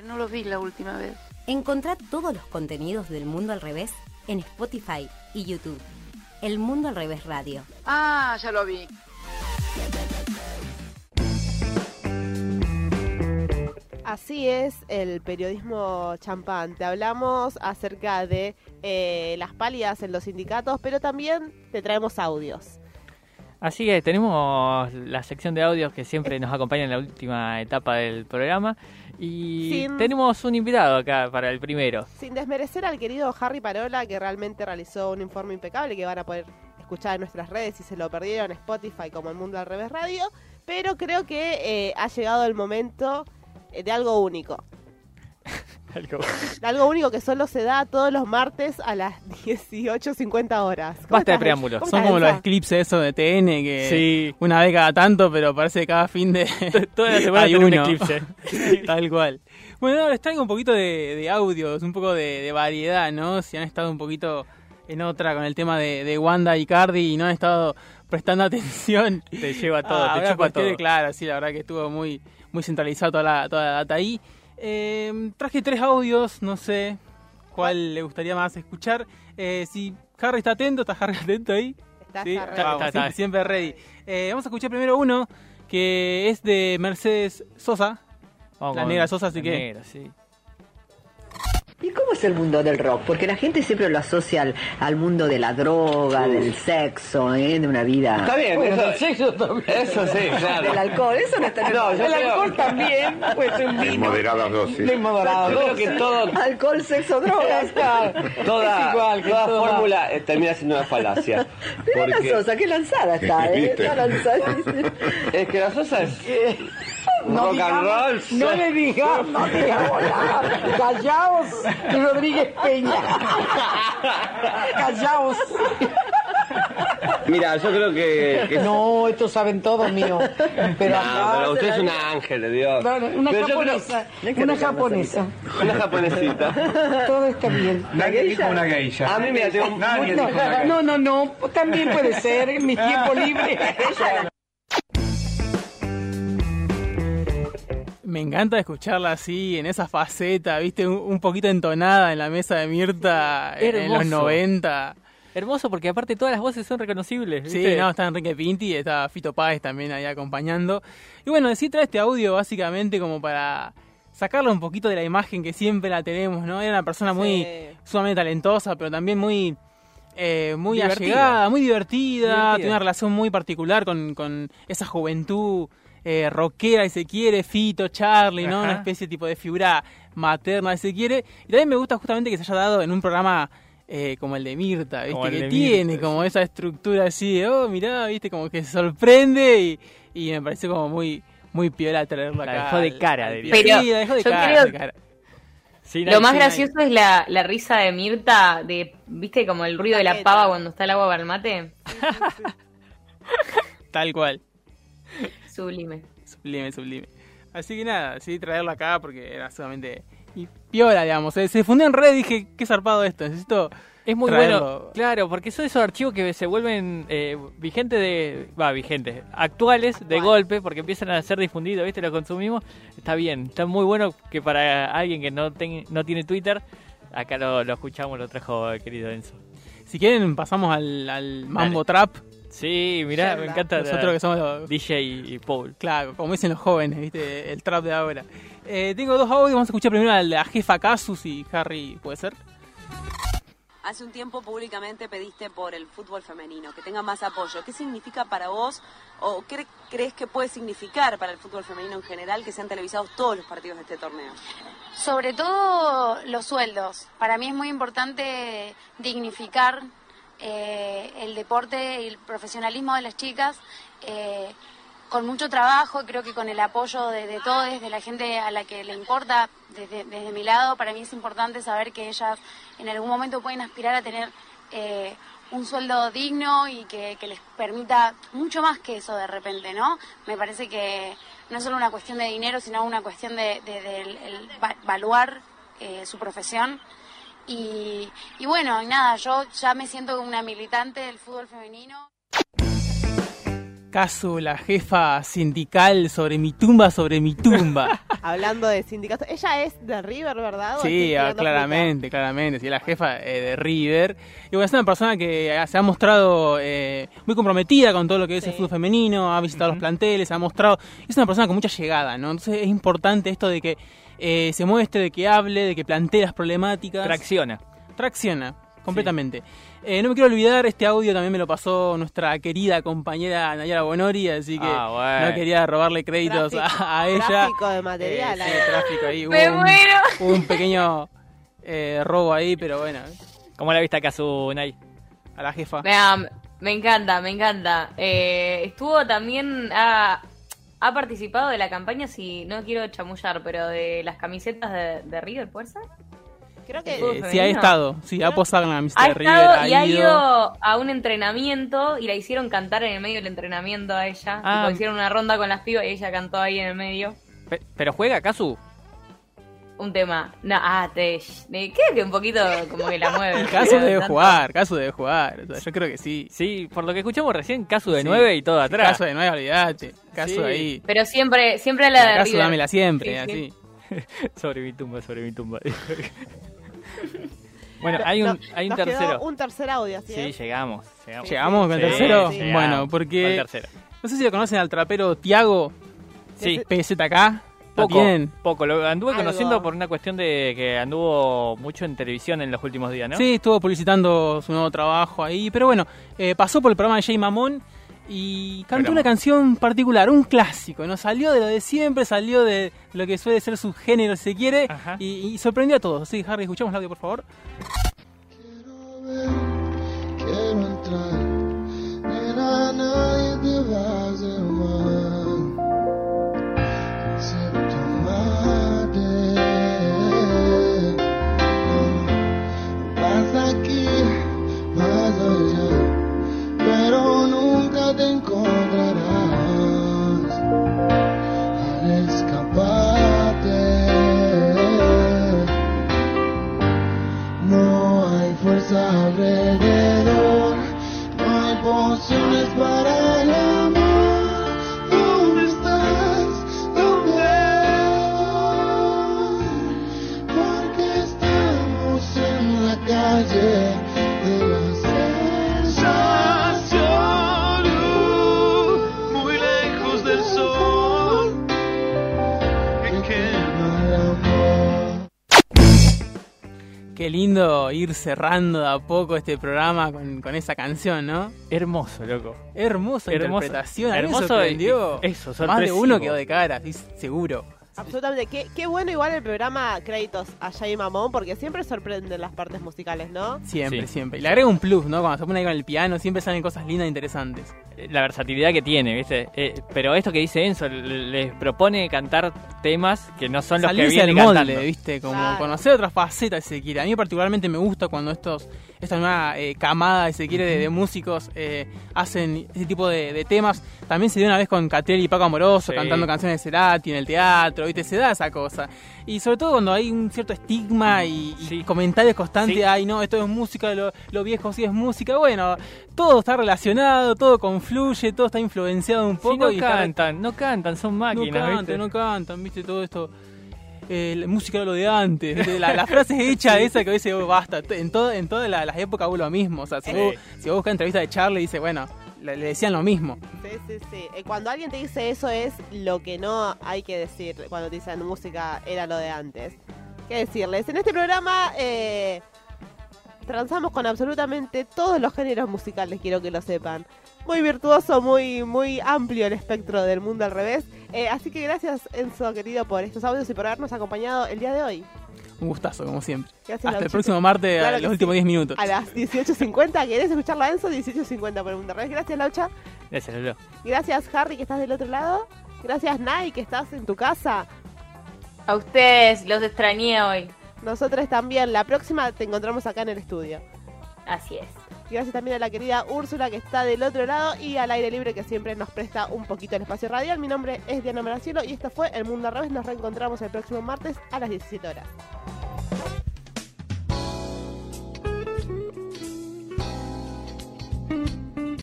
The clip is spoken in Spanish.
Que no lo vi la última vez. Encontrá todos los contenidos del Mundo al Revés en Spotify y YouTube. El Mundo al Revés Radio. Ah, ya lo vi. Así es el periodismo champán. hablamos acerca de eh, las pálidas en los sindicatos, pero también te traemos audios. Así que tenemos la sección de audios que siempre nos acompaña en la última etapa del programa. Y tenemos un invitado acá para el primero. Sin desmerecer al querido Harry Parola, que realmente realizó un informe impecable que van a poder escuchar en nuestras redes si se lo perdieron, Spotify como El Mundo al Revés Radio. Pero creo que eh, ha llegado el momento eh, de algo único. algo... único que solo se da todos los martes a las 18.50 horas. Basta de preámbulos. Son como los eclipses eso de TN que una vez cada tanto, pero parece que cada fin de... Toda la semana hay un eclipse. Tal cual. Bueno, ahora les traigo un poquito de, audios, un poco de, variedad, ¿no? Si han estado un poquito en otra con el tema de, Wanda y Cardi y no han estado prestando atención. Te lleva todo, te chupa todo. Claro, sí, la verdad que estuvo muy muy centralizado toda la, toda la data ahí. Eh, traje tres audios, no sé cuál le gustaría más escuchar. Eh, si Harry está atento, ¿está Harry atento ahí? Está, sí, está, siempre, ready. Eh, vamos a escuchar primero uno que es de Mercedes Sosa. la negra Sosa, así que... Negra, sí. ¿Y cómo es el mundo del rock? Porque la gente siempre lo asocia al, mundo de la droga, del sexo, ¿eh? de una vida. Está bien, eso, sexo también. Eso sí, claro. Del alcohol, eso no está en no, El alcohol también, pues un vino. moderadas dosis. De moderadas dosis. que todo. Alcohol, sexo, drogas. toda es igual, toda fórmula eh, termina siendo una falacia. Porque... la Sosa, qué lanzada está, ¿eh? es que la Sosa es. No rock and roll. No le digas, no digamos nada. Callaos y Rodríguez Peña. Callaos. Mira, yo creo que, No, estos saben todo mío. Pero, pero usted es un ángel de Dios. una japonesa. Una japonesa. Una japonesita. Todo está bien. Nadie dijo una geisha. A mí me tengo... No, no, no, también puede ser en mi tiempo libre. Me encanta escucharla así, en esa faceta, viste, un, poquito entonada en la mesa de Mirta en los 90. Hermoso porque aparte todas las voces son reconocibles. Sí, no, está Enrique Pinti, está Fito Páez también ahí acompañando. Y bueno, sí trae este audio básicamente como para sacarlo un poquito de la imagen que siempre la tenemos, ¿no? Era una persona muy sumamente talentosa, pero también muy eh, muy divertida. allegada, muy divertida, tiene una relación muy particular con, con esa juventud eh, rockera, si se quiere, Fito, Charlie, ¿no? Una especie tipo de figura materna, si se quiere. Y también me gusta justamente que se haya dado en un programa eh, como el de Mirta, ¿viste? Que tiene como esa estructura así de, oh, mirá, ¿viste? Como que se sorprende y, me parece como muy muy piola traerla la Dejó de cara, diría. Pero sí, la dejó de cara. lo más gracioso es la, la, risa de Mirta, de, ¿viste? Como el ruido de la pava cuando está el agua para el mate. Tal cual. Sublime. Sublime, sublime. Así que nada, sí, traerlo acá porque era solamente... Y piola, digamos. Se, se fundió en red y dije, qué zarpado esto, necesito... Es muy bueno, claro, porque son esos archivos que se vuelven eh, vigentes de. Va, vigentes. Actuales de golpe, porque empiezan a ser difundidos, ¿viste? Lo consumimos. Está bien, está muy bueno que para alguien que no, no tiene Twitter, acá lo, lo escuchamos, lo trajo el querido Enzo. Si quieren, pasamos al, al Mambo Trap. Sí, mirá, me encanta. Nosotros que somos los... DJ y Paul. Claro, como dicen los jóvenes, ¿viste? El trap de ahora. Eh, tengo dos audios, vamos a escuchar primero al de la jefa Casus y Harry, ¿puede ser? Hace un tiempo públicamente pediste por el fútbol femenino, que tenga más apoyo. ¿Qué significa para vos o qué crees que puede significar para el fútbol femenino en general que sean televisados todos los partidos de este torneo? Sobre todo los sueldos. Para mí es muy importante dignificar eh, el deporte y el profesionalismo de las chicas. Eh, con mucho trabajo, creo que con el apoyo de, todos, de la gente a la que le importa, desde, mi lado, para mí es importante saber que ellas en algún momento pueden aspirar a tener eh, un sueldo digno y que, les permita mucho más que eso de repente, ¿no? Me parece que no es solo una cuestión de dinero, sino una cuestión de, evaluar su profesión y, bueno, nada, yo ya me siento una militante del fútbol femenino. Caso la jefa sindical sobre mi tumba, sobre mi tumba. Hablando de sindicatos. Ella es de River, ¿verdad? Sí, ah, claramente, claramente. Sí, es la jefa eh, de River. Y bueno, es una persona que se ha mostrado eh, muy comprometida con todo lo que es el fútbol femenino, ha visitado los planteles, ha mostrado. Es una persona con mucha llegada, ¿no? Entonces es importante esto de que eh, se muestre, de que hable, de que plantee las problemáticas. Tracciona. Tracciona, completamente. Eh, no me quiero olvidar, este audio también me lo pasó nuestra querida compañera Nayara Bonori, así que ah, no quería robarle créditos a, ella. Tráfico de material. Eh, sí, tráfico ahí. me un, muero. un pequeño eh, robo ahí, pero bueno. ¿Cómo la viste acá su Nay? A la jefa. Me, encanta, me encanta. estuvo también... ha participado de la campaña, si no quiero chamullar, pero de las camisetas de, de River, ¿puede ser? Creo que eh, sí ha estado, sí, ha posado en la amistad ha de River. Estado y ha ido a un entrenamiento y la hicieron cantar en el medio del entrenamiento a ella. Ah. hicieron una ronda con las pibas y ella cantó ahí en el medio. ¿Pero juega Kazu? Un tema. No, ah, te. Creo que un poquito como que la mueve. Casu debe jugar, Casu debe jugar. yo creo que sí. Sí, por lo que escuchamos recién, Casu de 9 y todo atrás. Casu de 9, olvídate. Casu ahí. Pero siempre, siempre la, de Casu dámela siempre, así. sobre mi tumba, sobre mi tumba. Bueno, hay un, hay un tercero. un tercer audio, ¿sí? Sí, llegamos. ¿Llegamos, con el tercero? Bueno, porque... No sé si lo conocen al trapero Tiago. Sí. PZK. Poco, poco. Lo anduve conociendo por una cuestión de que anduvo mucho en televisión en los últimos días, ¿no? Sí, estuvo publicitando su nuevo trabajo ahí. Pero bueno, eh, pasó por el programa de Jay Mamón y cantó una canción particular, un clásico, ¿no? Salió de lo de siempre, salió de lo que suele ser su género, si se quiere, y, sorprendió a todos. Sí, Harry, escuchamos el audio, por favor. Qué lindo ir cerrando a poco este programa con, con, esa canción, ¿no? Hermoso, loco. Hermosa Hermoso, interpretación. Hermoso. sorprendió. Eso, Más de uno quedó de cara, seguro. Absolutamente. Qué, qué, bueno igual el programa Créditos a Jay Mamón, porque siempre sorprenden las partes musicales, ¿no? Siempre, siempre. Y le agrega un plus, ¿no? Cuando se pone ahí con el piano, siempre salen cosas lindas e interesantes. Eh, la versatilidad que tiene, ¿viste? Eh, pero esto que dice Enzo, les propone cantar temas que no son los que viene molde, ¿viste? Como conocer otras facetas, si se quiere. A mí particularmente me gusta cuando estos esta nueva eh, camada, si se quiere, de, músicos hacen ese tipo de, temas. También se dio una vez con Catriel y Paco Amoroso cantando canciones de Cerati en el teatro, ¿viste? Se da esa cosa. Y sobre todo cuando hay un cierto estigma y, comentarios constantes, ay no, esto es música, lo, lo, viejo sí es música. Bueno, todo está relacionado, todo confluye, todo está influenciado un poco. no cantan, no cantan, son máquinas. No cantan, no cantan, viste, todo esto. Eh, la música de lo de antes, la, la frase hecha esa que veces oh, basta, en, todo, en todas las épocas hubo lo mismo, o sea, si, vos, si vos buscas entrevista de Charlie, dice, bueno, le, decían lo mismo. Sí, sí, sí. Eh, cuando alguien te dice eso es lo que no hay que decir cuando te dicen música era lo de antes. ¿Qué decirles? En este programa eh, transamos con absolutamente todos los géneros musicales, quiero que lo sepan. Muy virtuoso, muy, muy amplio el espectro del mundo al revés. Eh, así que gracias Enzo, querido, por estos audios y por habernos acompañado el día de hoy. Un gustazo, como siempre. Hasta el próximo martes, a los últimos 10 minutos. A las 18.50. ¿Querés escucharla, Enzo? 18.50 por el mundo. Gracias, Laucha. Gracias, Lolo. Gracias, Harry, que estás del otro lado. Gracias, Nai, que estás en tu casa. A ustedes, los extrañé hoy. Nosotros también. La próxima te encontramos acá en el estudio. Así es. Gracias también a la querida Úrsula que está del otro lado y al aire libre que siempre nos presta un poquito el espacio radial. Mi nombre es Diana Maracielo y esto fue El Mundo al Revés. Nos reencontramos el próximo martes a las 17 horas.